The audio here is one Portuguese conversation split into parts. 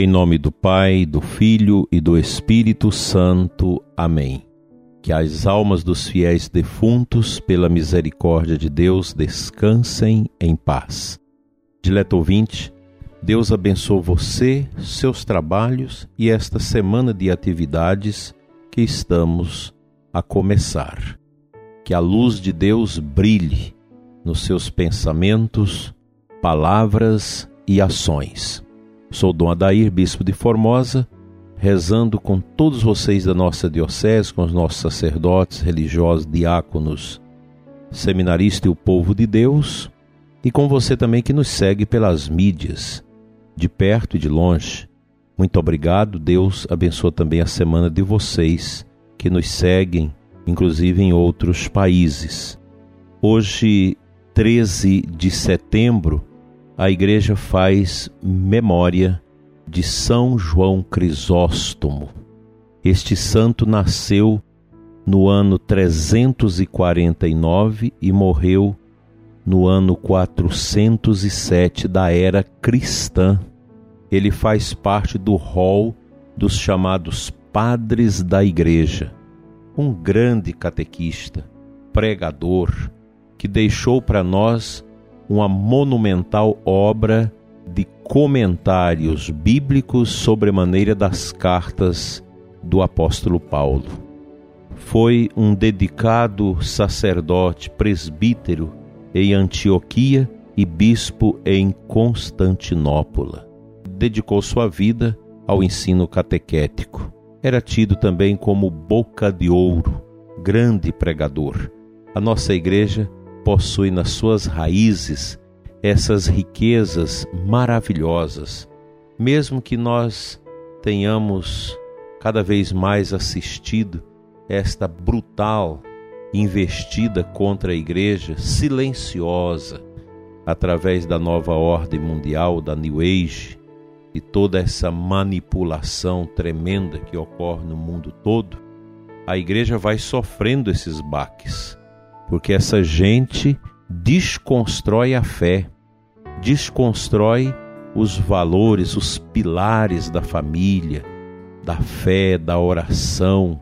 Em nome do Pai, do Filho e do Espírito Santo. Amém. Que as almas dos fiéis defuntos, pela misericórdia de Deus, descansem em paz. Dileto ouvinte, Deus abençoe você, seus trabalhos e esta semana de atividades que estamos a começar. Que a luz de Deus brilhe nos seus pensamentos, palavras e ações. Sou Dom Adair, bispo de Formosa, rezando com todos vocês da nossa diocese, com os nossos sacerdotes, religiosos, diáconos, seminaristas e o povo de Deus, e com você também que nos segue pelas mídias, de perto e de longe. Muito obrigado, Deus abençoe também a semana de vocês que nos seguem, inclusive em outros países. Hoje, 13 de setembro, a igreja faz memória de São João Crisóstomo. Este santo nasceu no ano 349 e morreu no ano 407 da era cristã. Ele faz parte do rol dos chamados padres da igreja. Um grande catequista, pregador, que deixou para nós uma monumental obra de comentários bíblicos sobre a maneira das cartas do apóstolo Paulo. Foi um dedicado sacerdote presbítero em Antioquia e bispo em Constantinopla. Dedicou sua vida ao ensino catequético. Era tido também como boca de ouro, grande pregador. A nossa igreja possui nas suas raízes essas riquezas maravilhosas, mesmo que nós tenhamos cada vez mais assistido esta brutal investida contra a igreja, silenciosa, através da nova ordem mundial, da New Age, e toda essa manipulação tremenda que ocorre no mundo todo, a igreja vai sofrendo esses baques porque essa gente desconstrói a fé, desconstrói os valores, os pilares da família, da fé, da oração,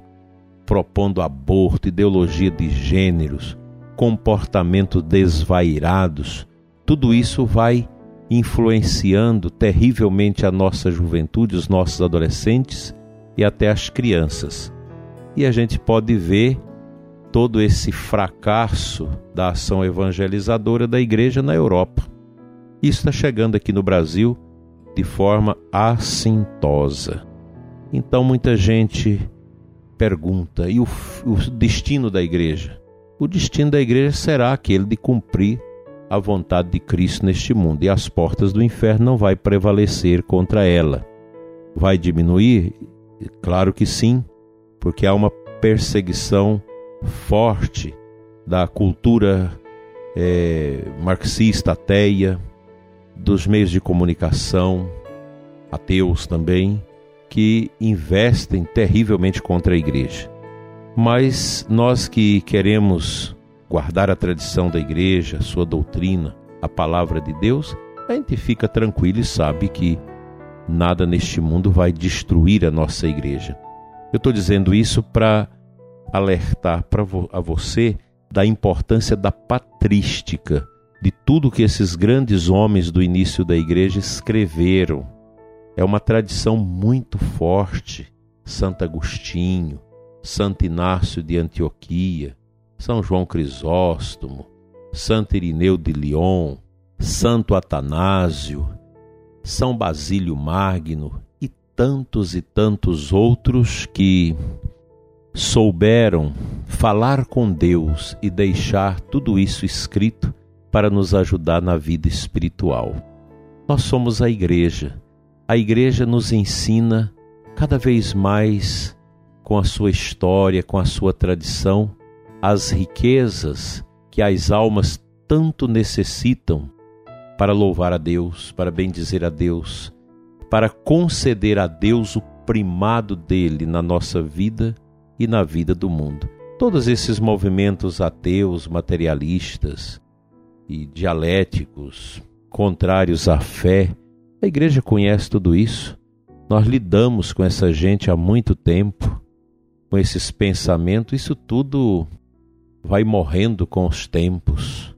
propondo aborto, ideologia de gêneros, comportamentos desvairados. Tudo isso vai influenciando terrivelmente a nossa juventude, os nossos adolescentes e até as crianças. E a gente pode ver todo esse fracasso da ação evangelizadora da igreja na Europa. Isso está chegando aqui no Brasil de forma assintosa. Então muita gente pergunta: e o, o destino da igreja? O destino da igreja será aquele de cumprir a vontade de Cristo neste mundo, e as portas do inferno não vai prevalecer contra ela. Vai diminuir? Claro que sim, porque há uma perseguição forte da cultura é, marxista ateia, dos meios de comunicação, ateus também, que investem terrivelmente contra a igreja. Mas nós que queremos guardar a tradição da igreja, sua doutrina, a palavra de Deus, a gente fica tranquilo e sabe que nada neste mundo vai destruir a nossa igreja. Eu estou dizendo isso para alertar para vo a você da importância da patrística, de tudo que esses grandes homens do início da igreja escreveram. É uma tradição muito forte. Santo Agostinho, Santo Inácio de Antioquia, São João Crisóstomo, Santo Irineu de Lyon, Santo Atanásio, São Basílio Magno e tantos e tantos outros que souberam falar com Deus e deixar tudo isso escrito para nos ajudar na vida espiritual. Nós somos a igreja. A igreja nos ensina cada vez mais com a sua história, com a sua tradição, as riquezas que as almas tanto necessitam para louvar a Deus, para bendizer a Deus, para conceder a Deus o primado dele na nossa vida e na vida do mundo. Todos esses movimentos ateus, materialistas e dialéticos, contrários à fé, a igreja conhece tudo isso. Nós lidamos com essa gente há muito tempo, com esses pensamentos, isso tudo vai morrendo com os tempos.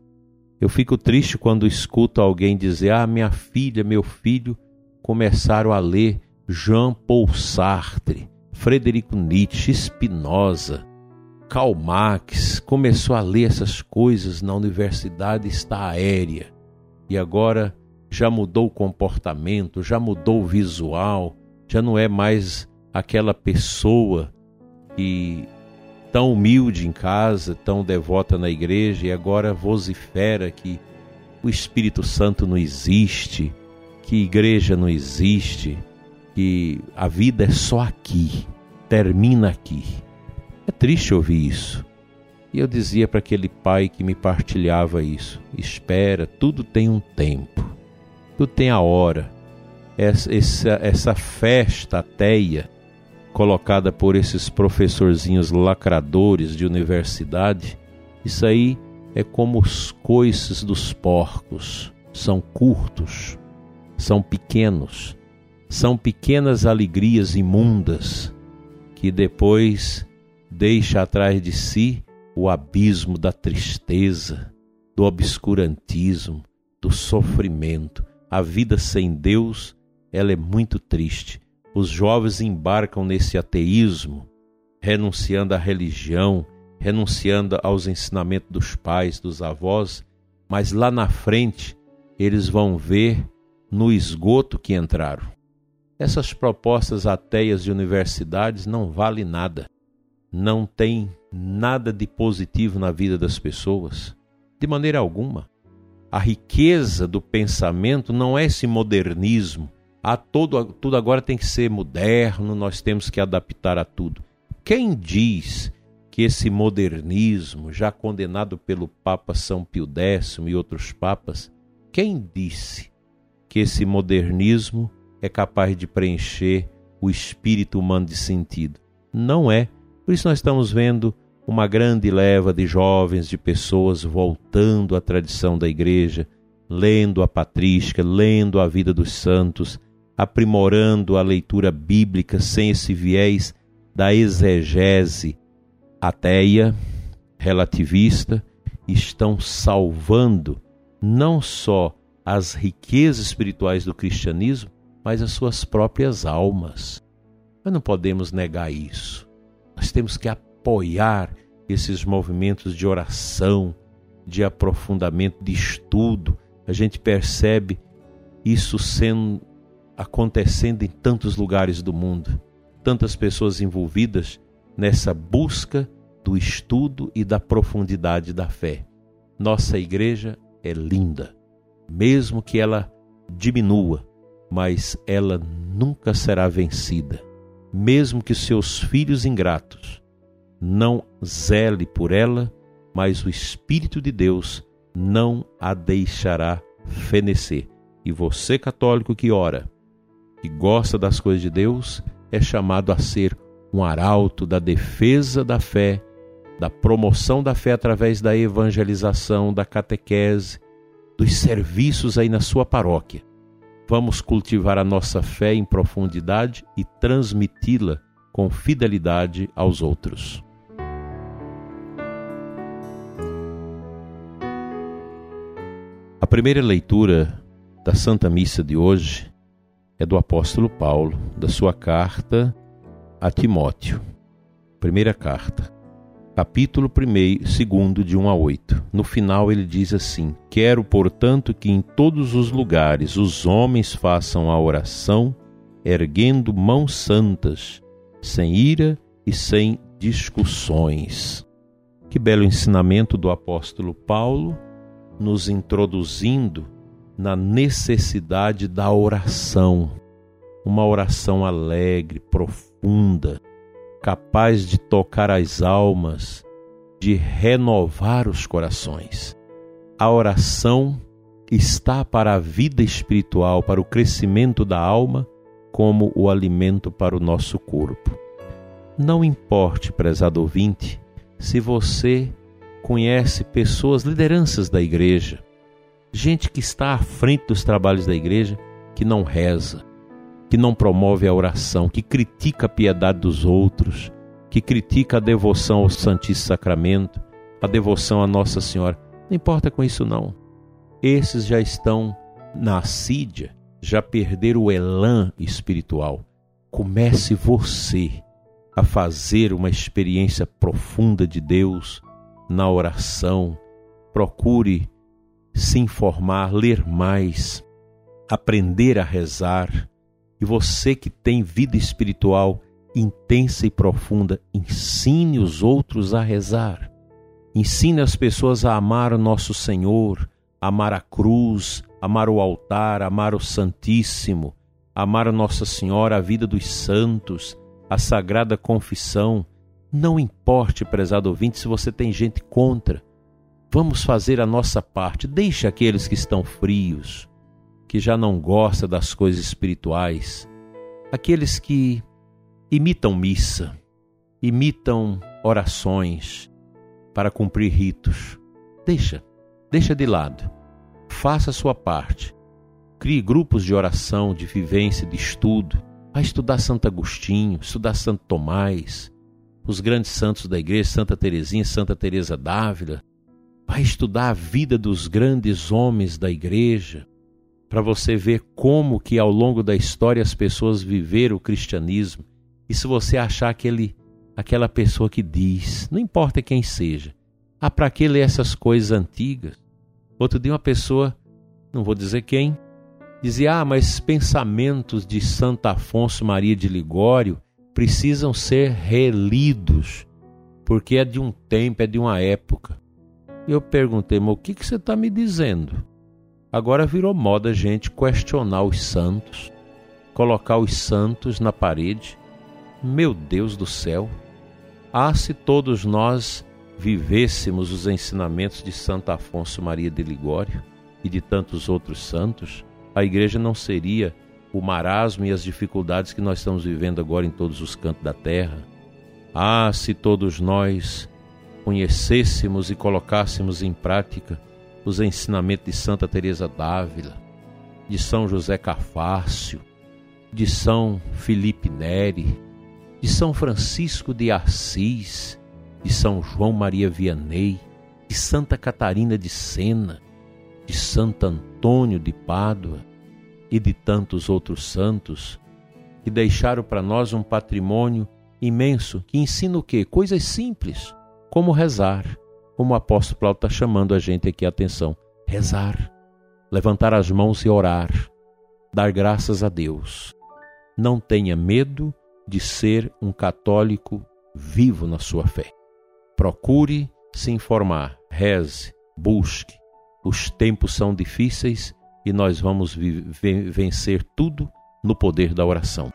Eu fico triste quando escuto alguém dizer: Ah, minha filha, meu filho começaram a ler Jean Paul Sartre, Frederico Nietzsche, Spinoza, Karl Marx, começou a ler essas coisas na universidade, está aérea. E agora já mudou o comportamento, já mudou o visual, já não é mais aquela pessoa que tão humilde em casa, tão devota na igreja e agora vocifera que o Espírito Santo não existe, que igreja não existe, que a vida é só aqui, termina aqui. É triste ouvir isso. E eu dizia para aquele pai que me partilhava isso: espera, tudo tem um tempo tudo tem a hora. Essa, essa, essa festa ateia colocada por esses professorzinhos lacradores de universidade, isso aí é como os coices dos porcos. São curtos, são pequenos, são pequenas alegrias imundas que depois deixa atrás de si o abismo da tristeza, do obscurantismo, do sofrimento. A vida sem Deus, ela é muito triste. Os jovens embarcam nesse ateísmo, renunciando à religião, renunciando aos ensinamentos dos pais, dos avós, mas lá na frente eles vão ver no esgoto que entraram. Essas propostas ateias de universidades não valem nada. Não tem nada de positivo na vida das pessoas, de maneira alguma. A riqueza do pensamento não é esse modernismo. A todo, tudo agora tem que ser moderno, nós temos que adaptar a tudo. Quem diz que esse modernismo, já condenado pelo Papa São Pio X e outros papas, quem disse que esse modernismo é capaz de preencher o espírito humano de sentido? Não é. Por isso nós estamos vendo uma grande leva de jovens, de pessoas voltando à tradição da igreja, lendo a patrística, lendo a vida dos santos, aprimorando a leitura bíblica sem esse viés da exegese ateia, relativista, estão salvando não só as riquezas espirituais do cristianismo, mas as suas próprias almas. Nós não podemos negar isso. Nós temos que apoiar esses movimentos de oração, de aprofundamento, de estudo. A gente percebe isso sendo acontecendo em tantos lugares do mundo, tantas pessoas envolvidas nessa busca do estudo e da profundidade da fé. Nossa igreja é linda, mesmo que ela diminua, mas ela nunca será vencida. Mesmo que seus filhos ingratos não zele por ela, mas o Espírito de Deus não a deixará fenecer. E você, católico que ora, que gosta das coisas de Deus, é chamado a ser um arauto da defesa da fé, da promoção da fé através da evangelização, da catequese, dos serviços aí na sua paróquia. Vamos cultivar a nossa fé em profundidade e transmiti-la com fidelidade aos outros. A primeira leitura da Santa Missa de hoje é do apóstolo Paulo, da sua carta a Timóteo. Primeira carta, capítulo 1, segundo de 1 a 8. No final ele diz assim: Quero, portanto, que em todos os lugares os homens façam a oração, erguendo mãos santas, sem ira e sem discussões. Que belo ensinamento do apóstolo Paulo nos introduzindo na necessidade da oração, uma oração alegre, profunda, capaz de tocar as almas, de renovar os corações. A oração está para a vida espiritual, para o crescimento da alma, como o alimento para o nosso corpo. Não importe, prezado ouvinte, se você conhece pessoas, lideranças da igreja, gente que está à frente dos trabalhos da igreja, que não reza, que não promove a oração, que critica a piedade dos outros, que critica a devoção ao Santíssimo Sacramento, a devoção a Nossa Senhora. Não importa com isso, não. Esses já estão na assídia, já perderam o elan espiritual. Comece você a fazer uma experiência profunda de Deus na oração. Procure se informar, ler mais, aprender a rezar. E você que tem vida espiritual intensa e profunda, ensine os outros a rezar. Ensine as pessoas a amar o nosso Senhor, amar a cruz, amar o altar, amar o Santíssimo, amar a Nossa Senhora, a vida dos santos, a Sagrada Confissão. Não importe, prezado ouvinte, se você tem gente contra. Vamos fazer a nossa parte. Deixe aqueles que estão frios, que já não gostam das coisas espirituais, aqueles que imitam missa, imitam orações para cumprir ritos. Deixa, deixa de lado. Faça a sua parte. Crie grupos de oração, de vivência, de estudo. Vai estudar Santo Agostinho, estudar Santo Tomás, os grandes santos da igreja, Santa Teresinha, Santa Teresa d'Ávila. Vai estudar a vida dos grandes homens da igreja, para você ver como que ao longo da história as pessoas viveram o cristianismo e se você achar aquele, aquela pessoa que diz, não importa quem seja, ah, para que ler essas coisas antigas? Outro dia uma pessoa, não vou dizer quem, dizia: Ah, mas pensamentos de Santo Afonso Maria de Ligório precisam ser relidos, porque é de um tempo, é de uma época. Eu perguntei, mas o que, que você está me dizendo? Agora virou moda a gente questionar os santos, colocar os santos na parede meu Deus do céu! Ah, se todos nós vivêssemos os ensinamentos de Santo Afonso Maria de Ligório e de tantos outros santos, a igreja não seria o marasmo e as dificuldades que nós estamos vivendo agora em todos os cantos da terra. Ah, se todos nós conhecêssemos e colocássemos em prática os ensinamentos de Santa Teresa d'Ávila, de São José Cafácio, de São Felipe Neri, de São Francisco de Assis, de São João Maria Vianney, de Santa Catarina de Sena, de Santo Antônio de Pádua e de tantos outros santos que deixaram para nós um patrimônio imenso que ensina o quê? Coisas simples, como rezar, como o apóstolo Paulo está chamando a gente aqui a atenção. Rezar, levantar as mãos e orar, dar graças a Deus. Não tenha medo de ser um católico vivo na sua fé. Procure se informar, reze, busque. Os tempos são difíceis e nós vamos vencer tudo no poder da oração.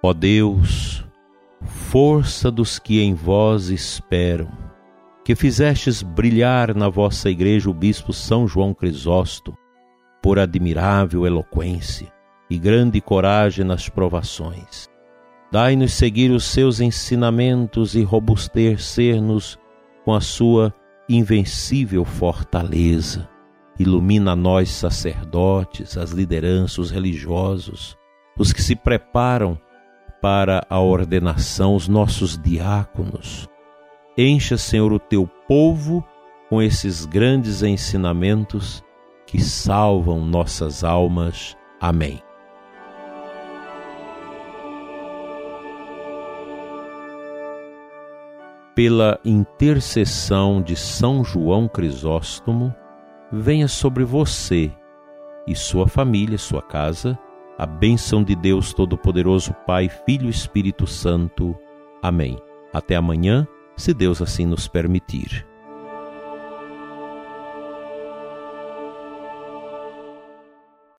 Ó Deus, força dos que em vós esperam, que fizestes brilhar na vossa igreja o bispo São João Crisóstomo, por admirável eloquência e grande coragem nas provações. Dai-nos seguir os seus ensinamentos e robustecer-nos com a sua invencível fortaleza. Ilumina nós, sacerdotes, as lideranças, os religiosos, os que se preparam para a ordenação, os nossos diáconos. Encha, Senhor, o teu povo com esses grandes ensinamentos que salvam nossas almas. Amém. Pela intercessão de São João Crisóstomo, venha sobre você e sua família, sua casa, a bênção de Deus Todo-Poderoso, Pai, Filho e Espírito Santo. Amém. Até amanhã, se Deus assim nos permitir.